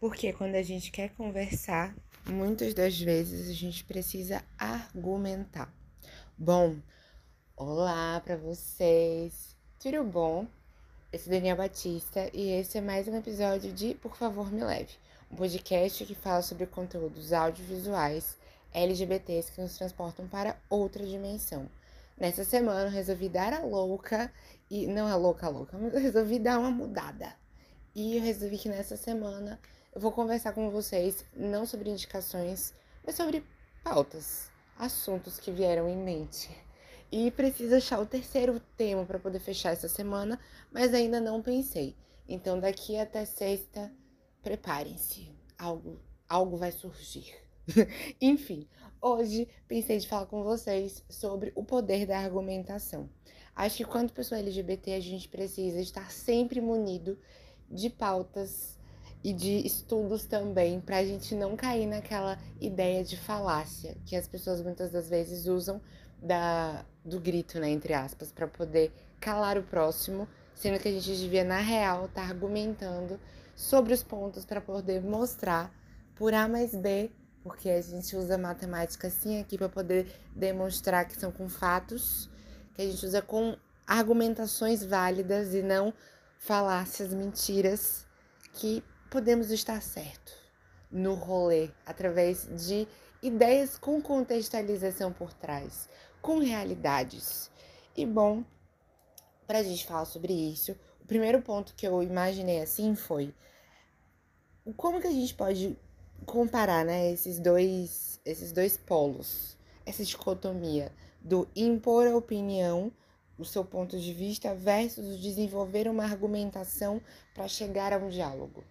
Porque quando a gente quer conversar, muitas das vezes a gente precisa argumentar. Bom, olá para vocês. Tudo bom? Eu sou Daniel Batista e esse é mais um episódio de Por Favor Me Leve, um podcast que fala sobre conteúdos audiovisuais LGBTs que nos transportam para outra dimensão. Nessa semana eu resolvi dar a louca, e não a louca louca, mas eu resolvi dar uma mudada. E eu resolvi que nessa semana eu vou conversar com vocês não sobre indicações, mas sobre pautas, assuntos que vieram em mente. E preciso achar o terceiro tema para poder fechar essa semana, mas ainda não pensei. Então daqui até sexta, preparem-se. Algo, algo vai surgir. Enfim, hoje pensei de falar com vocês sobre o poder da argumentação. Acho que quando pessoa LGBT a gente precisa estar sempre munido de pautas e de estudos também, para a gente não cair naquela ideia de falácia que as pessoas muitas das vezes usam da, do grito, né, entre aspas, para poder calar o próximo, sendo que a gente devia, na real, estar tá argumentando sobre os pontos para poder mostrar por A mais B, porque a gente usa matemática assim aqui para poder demonstrar que são com fatos, que a gente usa com argumentações válidas e não falácias, mentiras que podemos estar certo no rolê através de ideias com contextualização por trás, com realidades. E bom, para a gente falar sobre isso, o primeiro ponto que eu imaginei assim foi como que a gente pode comparar, né, esses dois, esses dois polos, essa dicotomia do impor a opinião o seu ponto de vista versus desenvolver uma argumentação para chegar a um diálogo.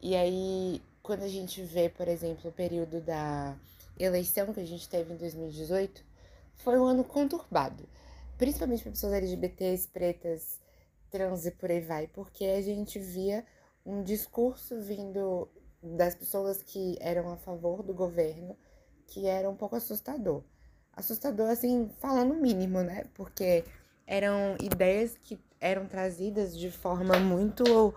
E aí, quando a gente vê, por exemplo, o período da eleição que a gente teve em 2018, foi um ano conturbado, principalmente para pessoas LGBTs, pretas, trans e por aí vai, porque a gente via um discurso vindo das pessoas que eram a favor do governo que era um pouco assustador. Assustador, assim, falando mínimo, né? Porque eram ideias que eram trazidas de forma muito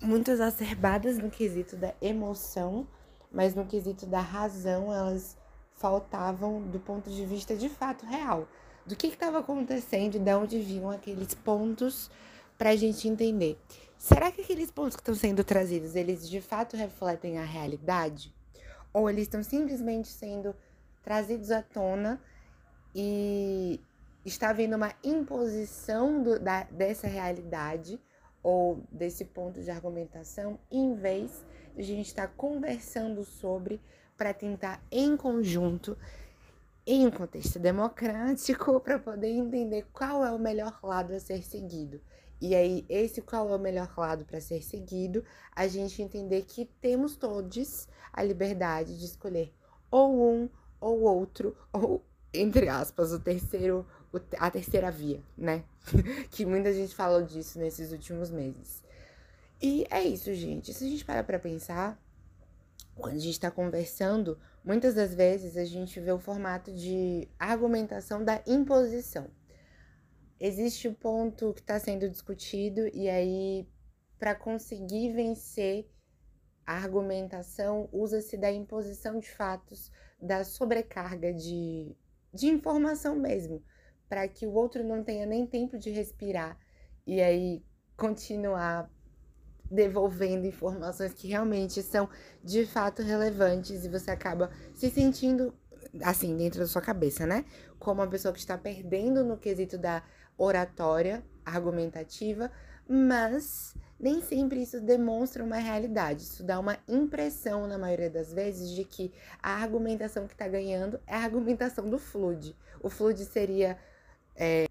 muito exacerbadas no quesito da emoção, mas no quesito da razão elas faltavam do ponto de vista de fato real. Do que estava acontecendo de onde vinham aqueles pontos para a gente entender. Será que aqueles pontos que estão sendo trazidos, eles de fato refletem a realidade? Ou eles estão simplesmente sendo trazidos à tona e está havendo uma imposição do, da, dessa realidade ou desse ponto de argumentação, em vez de a gente estar conversando sobre para tentar em conjunto, em um contexto democrático, para poder entender qual é o melhor lado a ser seguido. E aí, esse qual é o melhor lado para ser seguido, a gente entender que temos todos a liberdade de escolher ou um ou outro, ou, entre aspas, o terceiro a terceira via, né? que muita gente falou disso nesses últimos meses. E é isso, gente. Se a gente para pra pensar, quando a gente está conversando, muitas das vezes a gente vê o formato de argumentação da imposição. Existe o ponto que está sendo discutido, e aí, para conseguir vencer a argumentação, usa-se da imposição de fatos, da sobrecarga de, de informação mesmo para que o outro não tenha nem tempo de respirar e aí continuar devolvendo informações que realmente são de fato relevantes e você acaba se sentindo assim dentro da sua cabeça, né? Como uma pessoa que está perdendo no quesito da oratória argumentativa, mas nem sempre isso demonstra uma realidade. Isso dá uma impressão, na maioria das vezes, de que a argumentação que está ganhando é a argumentação do flood. O flood seria é,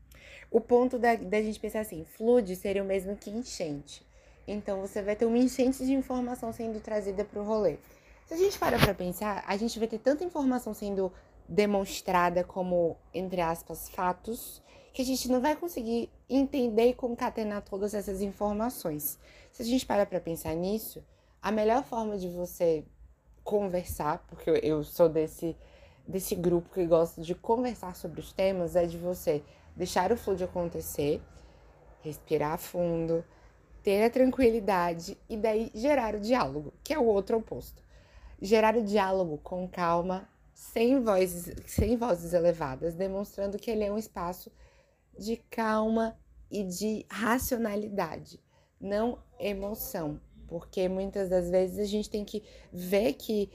o ponto da, da gente pensar assim, flude seria o mesmo que enchente. Então você vai ter uma enchente de informação sendo trazida para o rolê. Se a gente para para pensar, a gente vai ter tanta informação sendo demonstrada como, entre aspas, fatos, que a gente não vai conseguir entender e concatenar todas essas informações. Se a gente para para pensar nisso, a melhor forma de você conversar, porque eu sou desse, desse grupo que gosta de conversar sobre os temas, é de você deixar o fluxo acontecer, respirar fundo, ter a tranquilidade e daí gerar o diálogo, que é o outro oposto. Gerar o diálogo com calma, sem vozes, sem vozes elevadas, demonstrando que ele é um espaço de calma e de racionalidade, não emoção, porque muitas das vezes a gente tem que ver que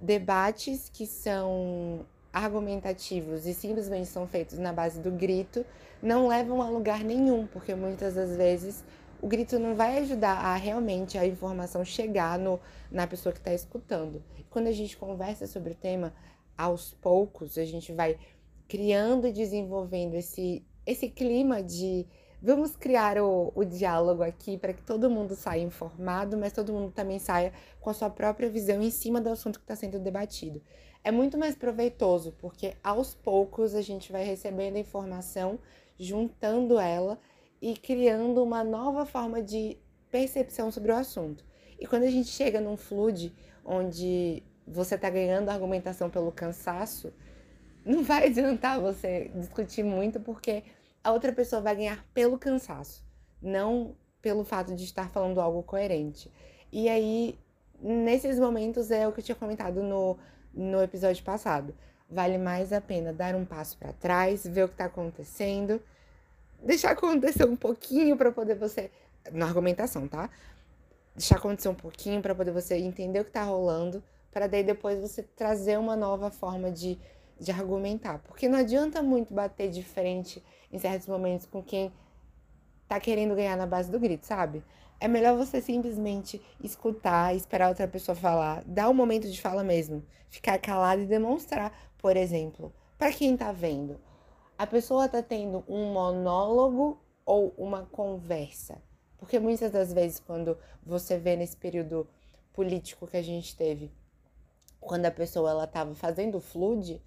debates que são argumentativos e simplesmente são feitos na base do grito não levam a lugar nenhum, porque muitas das vezes o grito não vai ajudar a realmente a informação chegar no, na pessoa que está escutando. Quando a gente conversa sobre o tema, aos poucos a gente vai criando e desenvolvendo esse, esse clima de vamos criar o, o diálogo aqui para que todo mundo saia informado, mas todo mundo também saia com a sua própria visão em cima do assunto que está sendo debatido. É muito mais proveitoso, porque aos poucos a gente vai recebendo informação, juntando ela e criando uma nova forma de percepção sobre o assunto. E quando a gente chega num flood onde você está ganhando argumentação pelo cansaço, não vai adiantar você discutir muito, porque a outra pessoa vai ganhar pelo cansaço, não pelo fato de estar falando algo coerente. E aí, nesses momentos, é o que eu tinha comentado no, no episódio passado. Vale mais a pena dar um passo para trás, ver o que está acontecendo, deixar acontecer um pouquinho para poder você. Na argumentação, tá? Deixar acontecer um pouquinho para poder você entender o que está rolando, para daí depois você trazer uma nova forma de, de argumentar. Porque não adianta muito bater de frente em certos momentos com quem tá querendo ganhar na base do grito, sabe? É melhor você simplesmente escutar, esperar outra pessoa falar, dar um momento de fala mesmo, ficar calado e demonstrar, por exemplo, para quem tá vendo, a pessoa tá tendo um monólogo ou uma conversa. Porque muitas das vezes quando você vê nesse período político que a gente teve, quando a pessoa ela tava fazendo flood,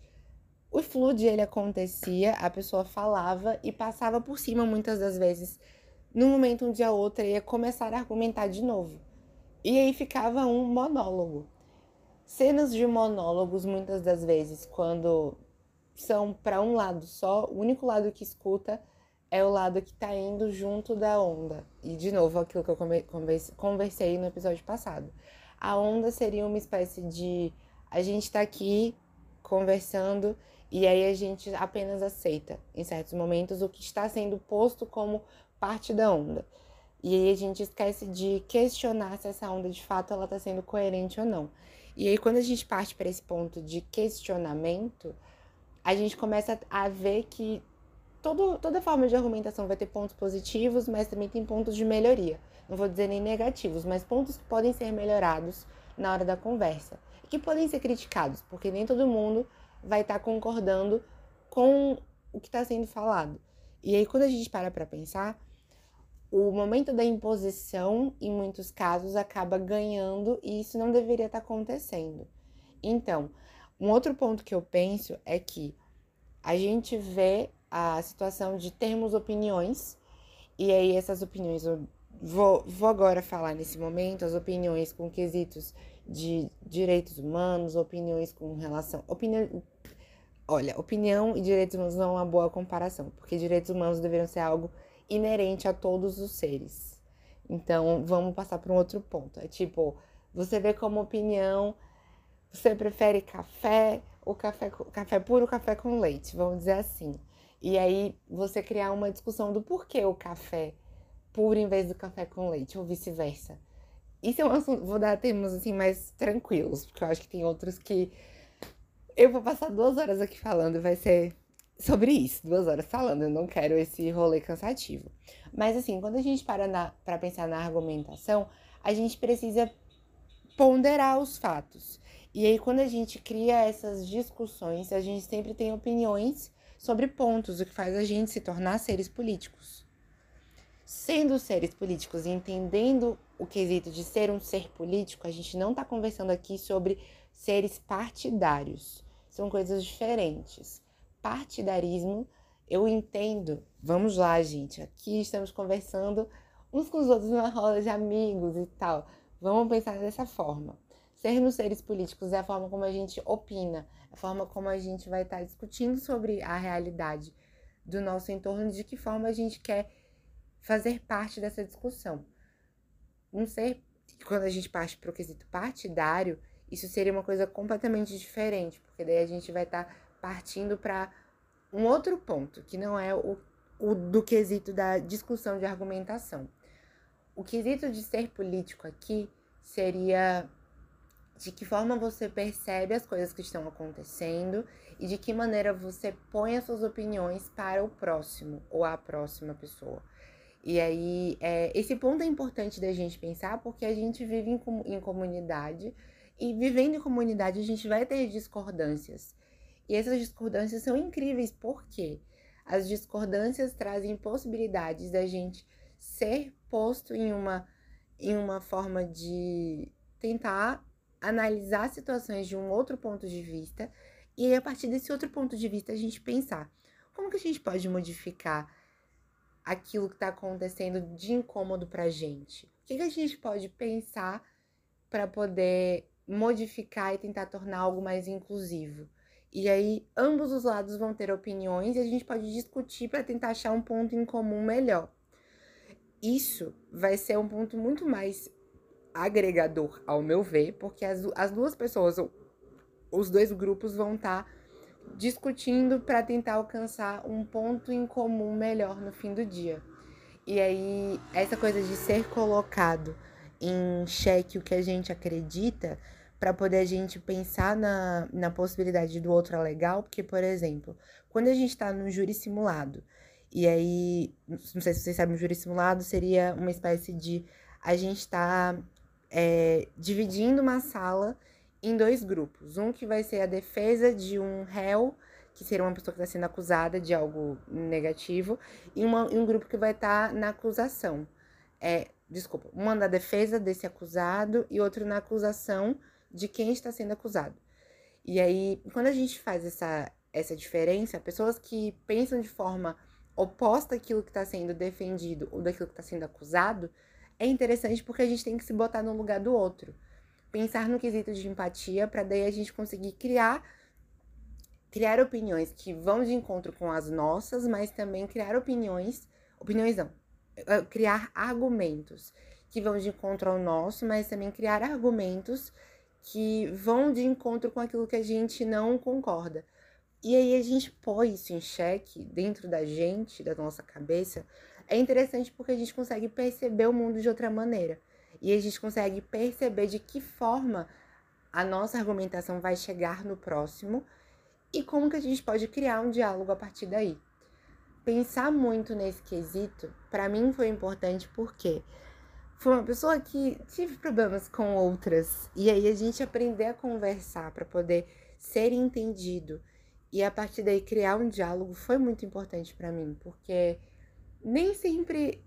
o flood ele acontecia, a pessoa falava e passava por cima muitas das vezes. No momento um dia a outra ia começar a argumentar de novo. E aí ficava um monólogo. Cenas de monólogos muitas das vezes quando são para um lado só, o único lado que escuta é o lado que está indo junto da onda. E de novo aquilo que eu conversei no episódio passado. A onda seria uma espécie de a gente está aqui conversando e aí a gente apenas aceita, em certos momentos, o que está sendo posto como parte da onda. E aí a gente esquece de questionar se essa onda de fato ela está sendo coerente ou não. E aí quando a gente parte para esse ponto de questionamento, a gente começa a ver que todo, toda forma de argumentação vai ter pontos positivos, mas também tem pontos de melhoria. Não vou dizer nem negativos, mas pontos que podem ser melhorados na hora da conversa. E que podem ser criticados, porque nem todo mundo vai estar tá concordando com o que está sendo falado. E aí, quando a gente para para pensar, o momento da imposição, em muitos casos, acaba ganhando e isso não deveria estar acontecendo. Então, um outro ponto que eu penso é que a gente vê a situação de termos opiniões, e aí essas opiniões, eu vou, vou agora falar nesse momento, as opiniões com quesitos de direitos humanos, opiniões com relação. Opinião, olha, opinião e direitos humanos não é uma boa comparação, porque direitos humanos deveriam ser algo inerente a todos os seres. Então, vamos passar para um outro ponto. É tipo, você vê como opinião, você prefere café ou café, café puro café com leite, vamos dizer assim. E aí você criar uma discussão do porquê o café puro em vez do café com leite, ou vice-versa. Isso é um assunto, vou dar termos assim mais tranquilos, porque eu acho que tem outros que eu vou passar duas horas aqui falando vai ser sobre isso, duas horas falando. Eu não quero esse rolê cansativo. Mas assim, quando a gente para para pensar na argumentação, a gente precisa ponderar os fatos. E aí, quando a gente cria essas discussões, a gente sempre tem opiniões sobre pontos, o que faz a gente se tornar seres políticos. Sendo seres políticos e entendendo o quesito de ser um ser político, a gente não está conversando aqui sobre seres partidários. São coisas diferentes. Partidarismo, eu entendo. Vamos lá, gente. Aqui estamos conversando uns com os outros numa roda de amigos e tal. Vamos pensar dessa forma. Sermos seres políticos é a forma como a gente opina, a forma como a gente vai estar discutindo sobre a realidade do nosso entorno, de que forma a gente quer fazer parte dessa discussão. não ser quando a gente parte para o quesito partidário, isso seria uma coisa completamente diferente, porque daí a gente vai estar partindo para um outro ponto, que não é o, o do quesito da discussão de argumentação. O quesito de ser político aqui seria de que forma você percebe as coisas que estão acontecendo e de que maneira você põe as suas opiniões para o próximo ou a próxima pessoa. E aí, é, esse ponto é importante da gente pensar porque a gente vive em, em comunidade e vivendo em comunidade a gente vai ter discordâncias. E essas discordâncias são incríveis porque as discordâncias trazem possibilidades da gente ser posto em uma, em uma forma de tentar analisar situações de um outro ponto de vista e a partir desse outro ponto de vista a gente pensar como que a gente pode modificar aquilo que está acontecendo de incômodo para a gente? O que, que a gente pode pensar para poder modificar e tentar tornar algo mais inclusivo? E aí, ambos os lados vão ter opiniões e a gente pode discutir para tentar achar um ponto em comum melhor. Isso vai ser um ponto muito mais agregador, ao meu ver, porque as, as duas pessoas, os dois grupos vão estar tá discutindo para tentar alcançar um ponto em comum melhor no fim do dia. E aí, essa coisa de ser colocado em xeque o que a gente acredita, para poder a gente pensar na, na possibilidade do outro é legal, porque, por exemplo, quando a gente está no júri simulado, e aí, não sei se vocês sabem, o júri simulado seria uma espécie de a gente está é, dividindo uma sala em dois grupos. Um que vai ser a defesa de um réu, que seria uma pessoa que está sendo acusada de algo negativo, e, uma, e um grupo que vai estar tá na acusação. É, desculpa, uma na defesa desse acusado e outro na acusação de quem está sendo acusado. E aí, quando a gente faz essa, essa diferença, pessoas que pensam de forma oposta àquilo que está sendo defendido ou daquilo que está sendo acusado, é interessante porque a gente tem que se botar no lugar do outro. Pensar no quesito de empatia para daí a gente conseguir criar criar opiniões que vão de encontro com as nossas, mas também criar opiniões, opiniões não, é, criar argumentos que vão de encontro ao nosso, mas também criar argumentos que vão de encontro com aquilo que a gente não concorda. E aí a gente põe isso em xeque dentro da gente, da nossa cabeça, é interessante porque a gente consegue perceber o mundo de outra maneira. E a gente consegue perceber de que forma a nossa argumentação vai chegar no próximo e como que a gente pode criar um diálogo a partir daí. Pensar muito nesse quesito, para mim foi importante porque foi uma pessoa que tive problemas com outras e aí a gente aprender a conversar para poder ser entendido e a partir daí criar um diálogo foi muito importante para mim, porque nem sempre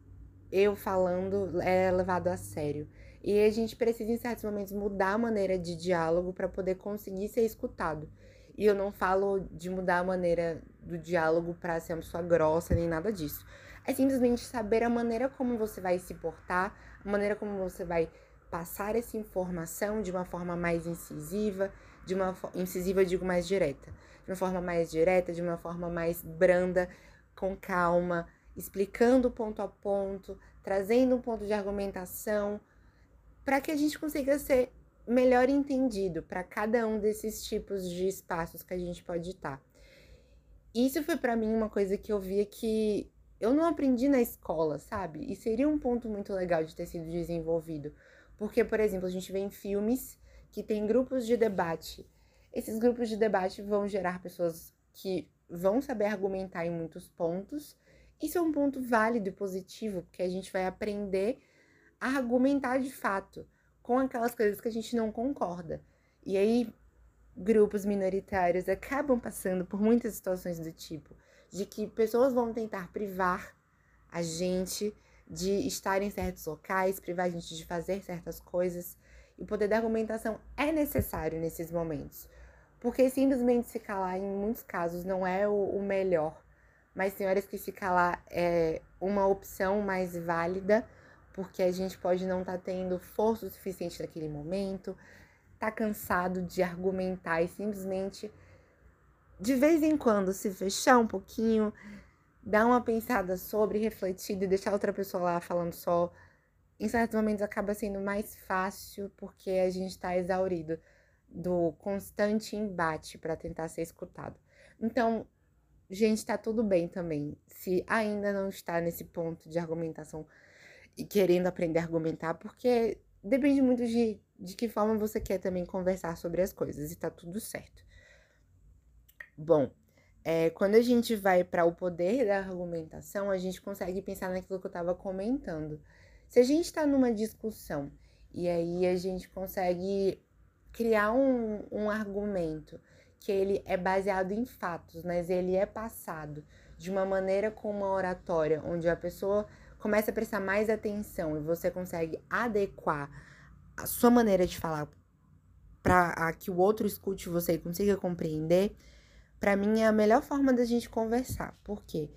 eu falando é levado a sério. E a gente precisa, em certos momentos, mudar a maneira de diálogo para poder conseguir ser escutado. E eu não falo de mudar a maneira do diálogo para ser uma pessoa grossa nem nada disso. É simplesmente saber a maneira como você vai se portar, a maneira como você vai passar essa informação de uma forma mais incisiva, de uma incisiva, digo mais direta, de uma forma mais direta, de uma forma mais branda, com calma, explicando ponto a ponto, trazendo um ponto de argumentação, para que a gente consiga ser melhor entendido para cada um desses tipos de espaços que a gente pode estar. Isso foi para mim uma coisa que eu via que eu não aprendi na escola, sabe? E seria um ponto muito legal de ter sido desenvolvido. Porque, por exemplo, a gente vê em filmes que tem grupos de debate. Esses grupos de debate vão gerar pessoas que vão saber argumentar em muitos pontos isso é um ponto válido e positivo, porque a gente vai aprender a argumentar de fato com aquelas coisas que a gente não concorda. E aí, grupos minoritários acabam passando por muitas situações do tipo de que pessoas vão tentar privar a gente de estar em certos locais, privar a gente de fazer certas coisas. E o poder da argumentação é necessário nesses momentos. Porque simplesmente se calar, em muitos casos, não é o, o melhor mas tem horas que se calar é uma opção mais válida, porque a gente pode não estar tá tendo força o suficiente naquele momento, tá cansado de argumentar e simplesmente de vez em quando se fechar um pouquinho, dar uma pensada sobre, refletir e deixar outra pessoa lá falando só em certos momentos acaba sendo mais fácil porque a gente está exaurido do constante embate para tentar ser escutado. Então, gente, está tudo bem também. Se ainda não está nesse ponto de argumentação e querendo aprender a argumentar, porque depende muito de, de que forma você quer também conversar sobre as coisas e tá tudo certo. Bom, é, quando a gente vai para o poder da argumentação, a gente consegue pensar naquilo que eu estava comentando. Se a gente está numa discussão e aí a gente consegue criar um, um argumento que ele é baseado em fatos, mas ele é passado de uma maneira com uma oratória, onde a pessoa começa a prestar mais atenção e você consegue adequar a sua maneira de falar para que o outro escute você e consiga compreender, para mim é a melhor forma da gente conversar. Porque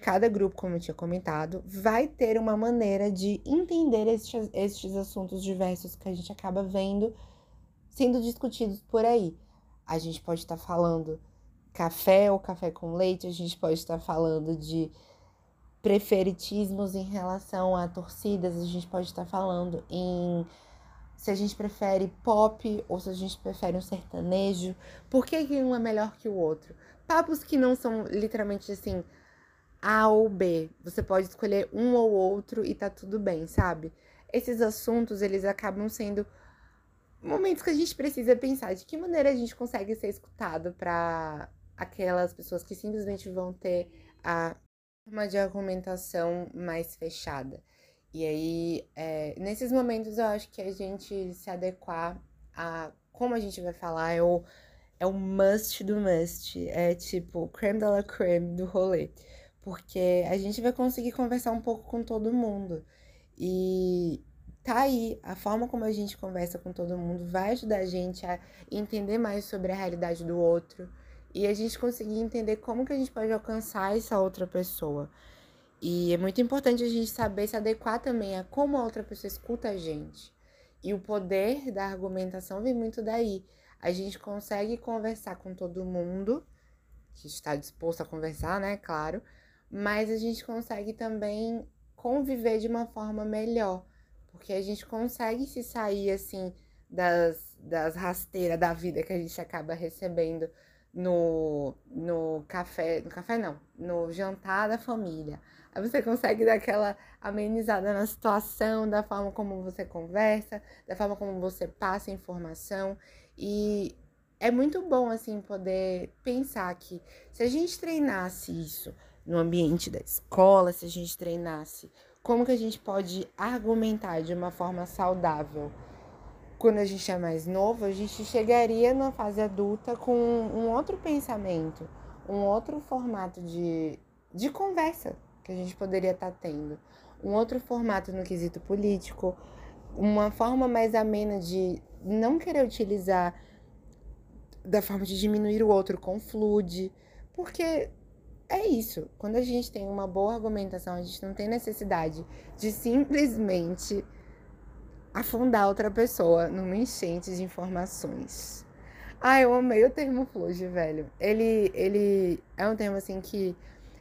cada grupo, como eu tinha comentado, vai ter uma maneira de entender estes, estes assuntos diversos que a gente acaba vendo sendo discutidos por aí. A gente pode estar tá falando café ou café com leite, a gente pode estar tá falando de preferitismos em relação a torcidas, a gente pode estar tá falando em se a gente prefere pop ou se a gente prefere um sertanejo, por que, que um é melhor que o outro? Papos que não são literalmente assim A ou B. Você pode escolher um ou outro e tá tudo bem, sabe? Esses assuntos, eles acabam sendo momentos que a gente precisa pensar de que maneira a gente consegue ser escutado para aquelas pessoas que simplesmente vão ter a forma de argumentação mais fechada. E aí, é, nesses momentos, eu acho que a gente se adequar a como a gente vai falar é o, é o must do must. É tipo, creme de la creme do rolê. Porque a gente vai conseguir conversar um pouco com todo mundo. E tá aí, a forma como a gente conversa com todo mundo vai ajudar a gente a entender mais sobre a realidade do outro. E a gente conseguir entender como que a gente pode alcançar essa outra pessoa. E é muito importante a gente saber se adequar também a como a outra pessoa escuta a gente. E o poder da argumentação vem muito daí. A gente consegue conversar com todo mundo, que está disposto a conversar, né? Claro. Mas a gente consegue também conviver de uma forma melhor. Porque a gente consegue se sair, assim, das, das rasteiras da vida que a gente acaba recebendo no, no café. No café não, no jantar da família Aí você consegue dar aquela amenizada na situação, da forma como você conversa, da forma como você passa informação. E é muito bom, assim, poder pensar que se a gente treinasse isso no ambiente da escola, se a gente treinasse como que a gente pode argumentar de uma forma saudável quando a gente é mais novo, a gente chegaria na fase adulta com um outro pensamento, um outro formato de, de conversa, que a gente poderia estar tá tendo. Um outro formato no quesito político, uma forma mais amena de não querer utilizar da forma de diminuir o outro com flude, porque é isso. Quando a gente tem uma boa argumentação, a gente não tem necessidade de simplesmente afundar outra pessoa numa enchente de informações. Ah, eu amei o termo fluge, velho. Ele, ele é um termo assim que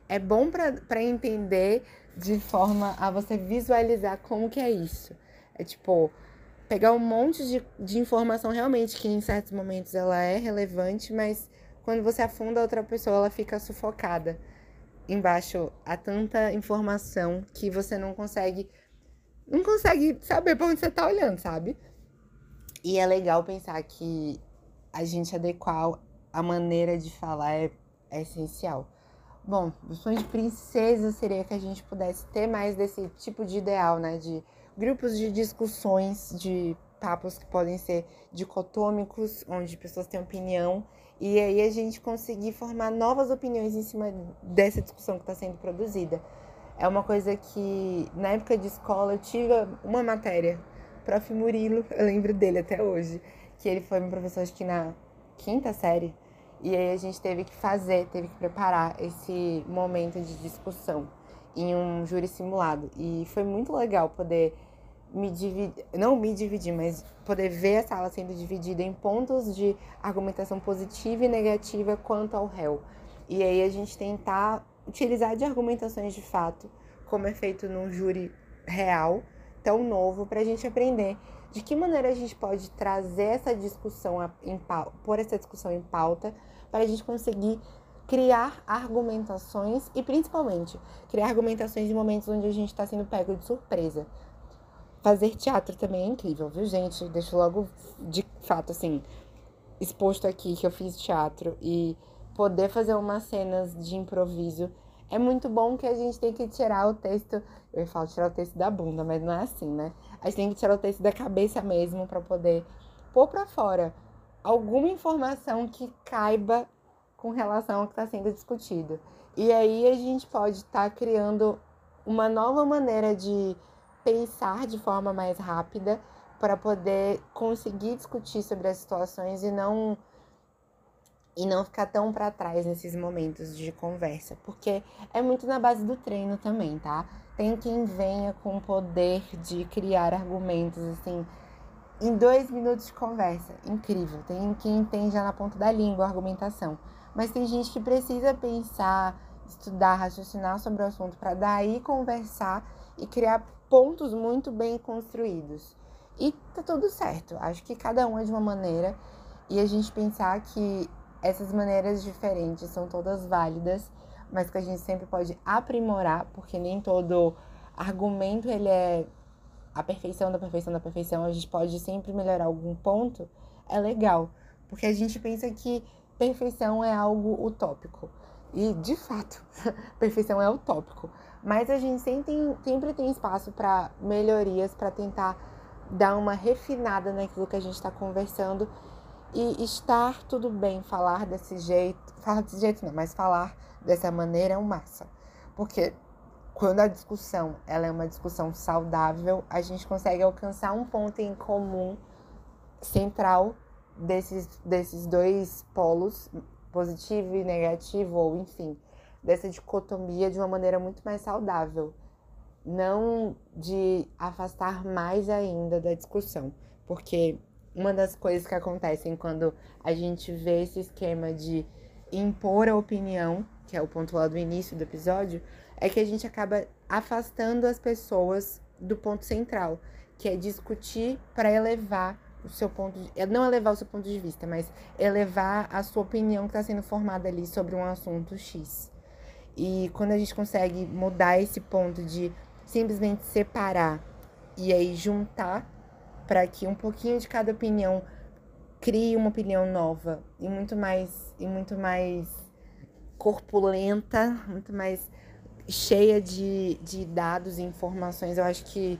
é bom para entender de forma a você visualizar como que é isso. É tipo, pegar um monte de, de informação realmente que em certos momentos ela é relevante, mas quando você afunda outra pessoa, ela fica sufocada. Embaixo há tanta informação que você não consegue não consegue saber para onde você tá olhando, sabe? E é legal pensar que a gente adequar a maneira de falar é, é essencial. Bom, o sonho de princesa seria que a gente pudesse ter mais desse tipo de ideal, né? De grupos de discussões, de papos que podem ser dicotômicos, onde pessoas têm opinião, e aí a gente conseguir formar novas opiniões em cima dessa discussão que está sendo produzida. É uma coisa que, na época de escola, eu tive uma matéria, prof. Murilo, eu lembro dele até hoje, que ele foi meu professor, acho que na quinta série, e aí a gente teve que fazer, teve que preparar esse momento de discussão em um júri simulado. E foi muito legal poder me dividir, não me dividir, mas poder ver a sala sendo dividida em pontos de argumentação positiva e negativa quanto ao réu. E aí a gente tentar utilizar de argumentações de fato, como é feito num júri real, tão novo para a gente aprender de que maneira a gente pode trazer essa discussão em pauta, pôr essa discussão em pauta para a gente conseguir criar argumentações e principalmente criar argumentações em momentos onde a gente está sendo pego de surpresa. Fazer teatro também é incrível, viu, gente? Deixo logo de fato assim exposto aqui que eu fiz teatro e poder fazer umas cenas de improviso é muito bom que a gente tem que tirar o texto. Eu falo tirar o texto da bunda, mas não é assim, né? A gente tem que tirar o texto da cabeça mesmo para poder pôr para fora alguma informação que caiba com relação ao que está sendo discutido. E aí a gente pode estar tá criando uma nova maneira de pensar de forma mais rápida para poder conseguir discutir sobre as situações e não e não ficar tão para trás nesses momentos de conversa, porque é muito na base do treino também, tá? Tem quem venha com o poder de criar argumentos assim em dois minutos de conversa, incrível. Tem quem tem já na ponta da língua a argumentação, mas tem gente que precisa pensar, estudar, raciocinar sobre o assunto para daí conversar e criar pontos muito bem construídos. E tá tudo certo. Acho que cada um é de uma maneira e a gente pensar que essas maneiras diferentes são todas válidas, mas que a gente sempre pode aprimorar, porque nem todo argumento ele é a perfeição da perfeição da perfeição, a gente pode sempre melhorar algum ponto, é legal, porque a gente pensa que perfeição é algo utópico. E, de fato, perfeição é utópico. Mas a gente sempre tem, sempre tem espaço para melhorias, para tentar dar uma refinada naquilo que a gente está conversando e estar tudo bem falar desse jeito, falar desse jeito não, mas falar dessa maneira é um massa. Porque quando a discussão ela é uma discussão saudável, a gente consegue alcançar um ponto em comum central desses, desses dois polos, positivo e negativo, ou enfim, dessa dicotomia de uma maneira muito mais saudável. Não de afastar mais ainda da discussão. Porque uma das coisas que acontecem quando a gente vê esse esquema de impor a opinião, que é o ponto lá do início do episódio, é que a gente acaba afastando as pessoas do ponto central, que é discutir para elevar o seu ponto de, é não elevar o seu ponto de vista, mas elevar a sua opinião que está sendo formada ali sobre um assunto X. E quando a gente consegue mudar esse ponto de simplesmente separar e aí juntar para que um pouquinho de cada opinião crie uma opinião nova e muito mais e muito mais corpulenta, muito mais cheia de, de dados e informações. Eu acho que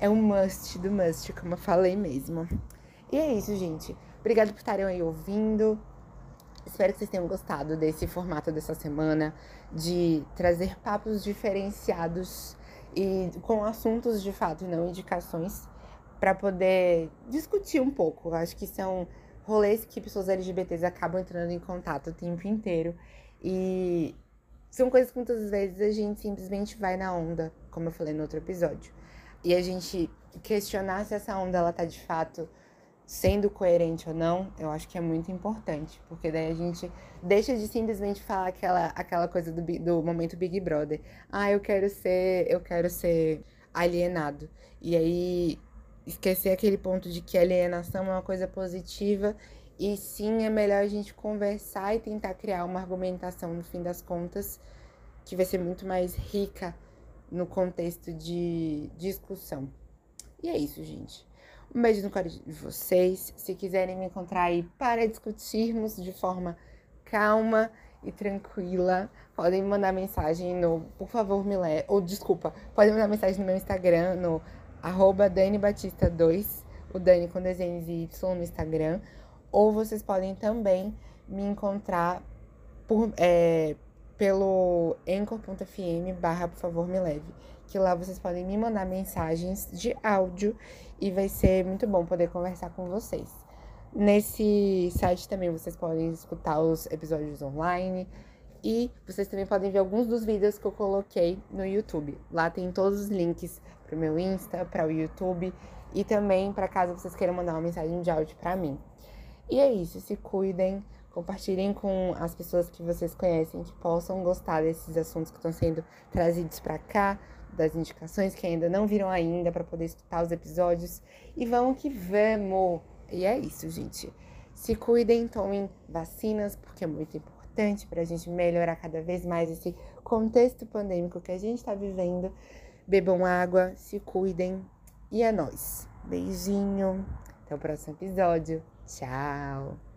é um must do must, como eu falei mesmo. E é isso, gente. Obrigada por estarem aí ouvindo. Espero que vocês tenham gostado desse formato dessa semana de trazer papos diferenciados e com assuntos de fato, não indicações para poder discutir um pouco. Acho que são rolês que pessoas LGBTs acabam entrando em contato o tempo inteiro. E são coisas que muitas vezes a gente simplesmente vai na onda, como eu falei no outro episódio. E a gente questionar se essa onda ela tá de fato sendo coerente ou não, eu acho que é muito importante, porque daí a gente deixa de simplesmente falar aquela, aquela coisa do, do momento Big Brother. Ah, eu quero ser, eu quero ser alienado. E aí esquecer aquele ponto de que alienação é uma coisa positiva e sim é melhor a gente conversar e tentar criar uma argumentação no fim das contas que vai ser muito mais rica no contexto de discussão. E é isso, gente. Um beijo no coração de vocês. Se quiserem me encontrar aí para discutirmos de forma calma e tranquila, podem mandar mensagem no Por favor, me. Ou desculpa, podem mandar mensagem no meu Instagram, no arroba Dani Batista 2, o Dani com desenhos e Y no Instagram. Ou vocês podem também me encontrar por, é, pelo anchor.fm barra por favor me leve. Que lá vocês podem me mandar mensagens de áudio e vai ser muito bom poder conversar com vocês. Nesse site também vocês podem escutar os episódios online e vocês também podem ver alguns dos vídeos que eu coloquei no YouTube. Lá tem todos os links para o meu Insta, para o YouTube e também para caso vocês queiram mandar uma mensagem de áudio para mim. E é isso, se cuidem, Compartilhem com as pessoas que vocês conhecem que possam gostar desses assuntos que estão sendo trazidos para cá, das indicações que ainda não viram ainda para poder escutar os episódios. E vamos que vamos! E é isso, gente. Se cuidem, tomem vacinas, porque é muito importante para a gente melhorar cada vez mais esse contexto pandêmico que a gente está vivendo. Bebam água, se cuidem e é nóis. Beijinho, até o próximo episódio. Tchau!